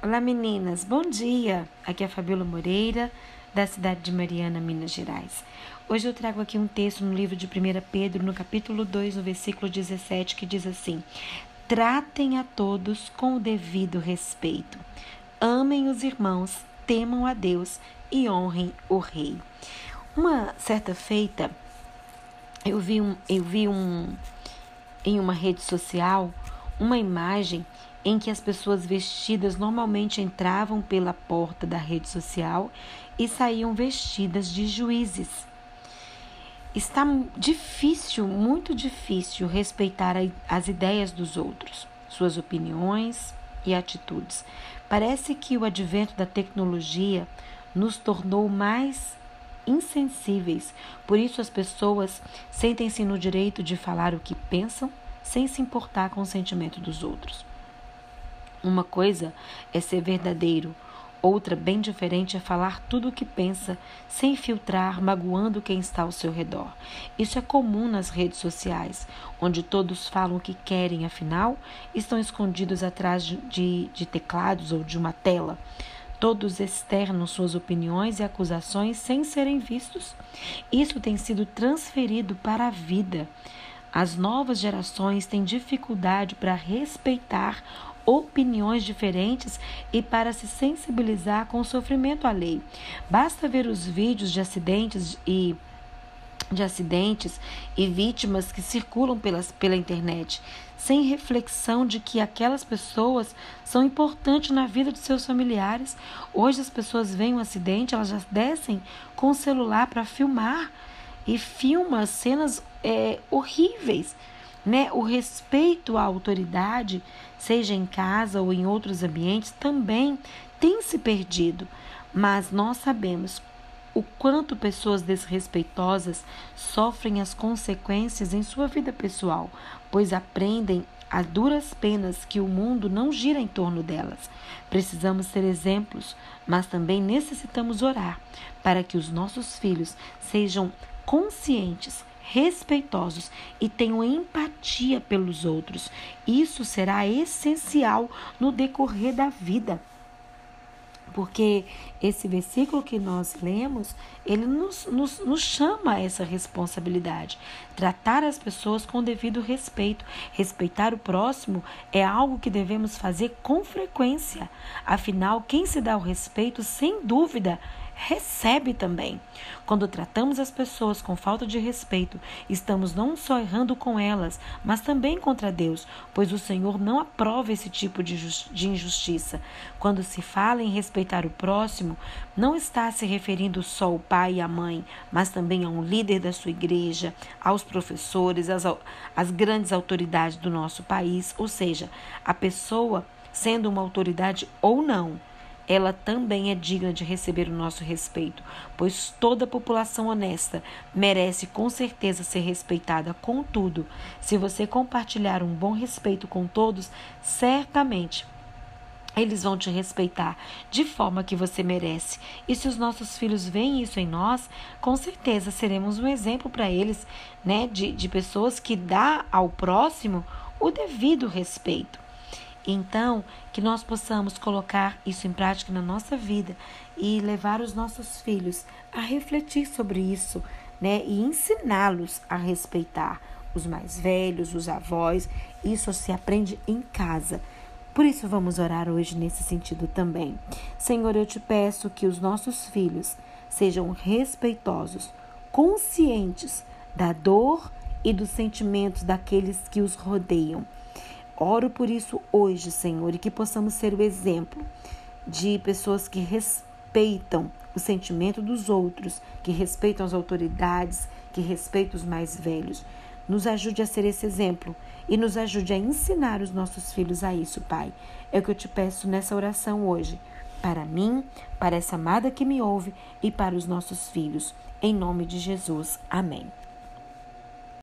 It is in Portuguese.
Olá meninas, bom dia! Aqui é a Fabiola Moreira, da cidade de Mariana, Minas Gerais. Hoje eu trago aqui um texto no livro de 1 Pedro, no capítulo 2, no versículo 17, que diz assim: Tratem a todos com o devido respeito. Amem os irmãos, temam a Deus e honrem o rei. Uma certa feita, eu vi um, eu vi um em uma rede social uma imagem em que as pessoas vestidas normalmente entravam pela porta da rede social e saíam vestidas de juízes. Está difícil, muito difícil, respeitar as ideias dos outros, suas opiniões e atitudes. Parece que o advento da tecnologia nos tornou mais insensíveis, por isso as pessoas sentem-se no direito de falar o que pensam sem se importar com o sentimento dos outros. Uma coisa é ser verdadeiro, outra bem diferente é falar tudo o que pensa, sem filtrar, magoando quem está ao seu redor. Isso é comum nas redes sociais, onde todos falam o que querem, afinal, estão escondidos atrás de, de teclados ou de uma tela. Todos externam suas opiniões e acusações sem serem vistos. Isso tem sido transferido para a vida. As novas gerações têm dificuldade para respeitar opiniões diferentes e para se sensibilizar com o sofrimento alheio. Basta ver os vídeos de acidentes e de acidentes e vítimas que circulam pelas, pela internet, sem reflexão de que aquelas pessoas são importantes na vida de seus familiares. Hoje as pessoas veem um acidente, elas já descem com o celular para filmar e filma cenas é, horríveis né? O respeito à autoridade, seja em casa ou em outros ambientes, também tem se perdido. Mas nós sabemos o quanto pessoas desrespeitosas sofrem as consequências em sua vida pessoal, pois aprendem a duras penas que o mundo não gira em torno delas. Precisamos ser exemplos, mas também necessitamos orar para que os nossos filhos sejam conscientes respeitosos e tenham empatia pelos outros. Isso será essencial no decorrer da vida. Porque esse versículo que nós lemos, ele nos, nos, nos chama a essa responsabilidade. Tratar as pessoas com devido respeito. Respeitar o próximo é algo que devemos fazer com frequência. Afinal, quem se dá o respeito, sem dúvida, recebe também. Quando tratamos as pessoas com falta de respeito, estamos não só errando com elas, mas também contra Deus, pois o Senhor não aprova esse tipo de, de injustiça. Quando se fala em respeitar o próximo, não está se referindo só ao pai e à mãe, mas também a um líder da sua igreja, aos professores, às, às grandes autoridades do nosso país, ou seja, a pessoa sendo uma autoridade ou não ela também é digna de receber o nosso respeito, pois toda população honesta merece com certeza ser respeitada. Contudo, se você compartilhar um bom respeito com todos, certamente eles vão te respeitar de forma que você merece. E se os nossos filhos veem isso em nós, com certeza seremos um exemplo para eles, né, de, de pessoas que dá ao próximo o devido respeito. Então, que nós possamos colocar isso em prática na nossa vida e levar os nossos filhos a refletir sobre isso, né? E ensiná-los a respeitar os mais velhos, os avós. Isso se aprende em casa. Por isso, vamos orar hoje nesse sentido também. Senhor, eu te peço que os nossos filhos sejam respeitosos, conscientes da dor e dos sentimentos daqueles que os rodeiam Oro por isso hoje, Senhor, e que possamos ser o exemplo de pessoas que respeitam o sentimento dos outros, que respeitam as autoridades, que respeitam os mais velhos. Nos ajude a ser esse exemplo e nos ajude a ensinar os nossos filhos a isso, Pai. É o que eu te peço nessa oração hoje, para mim, para essa amada que me ouve e para os nossos filhos. Em nome de Jesus. Amém.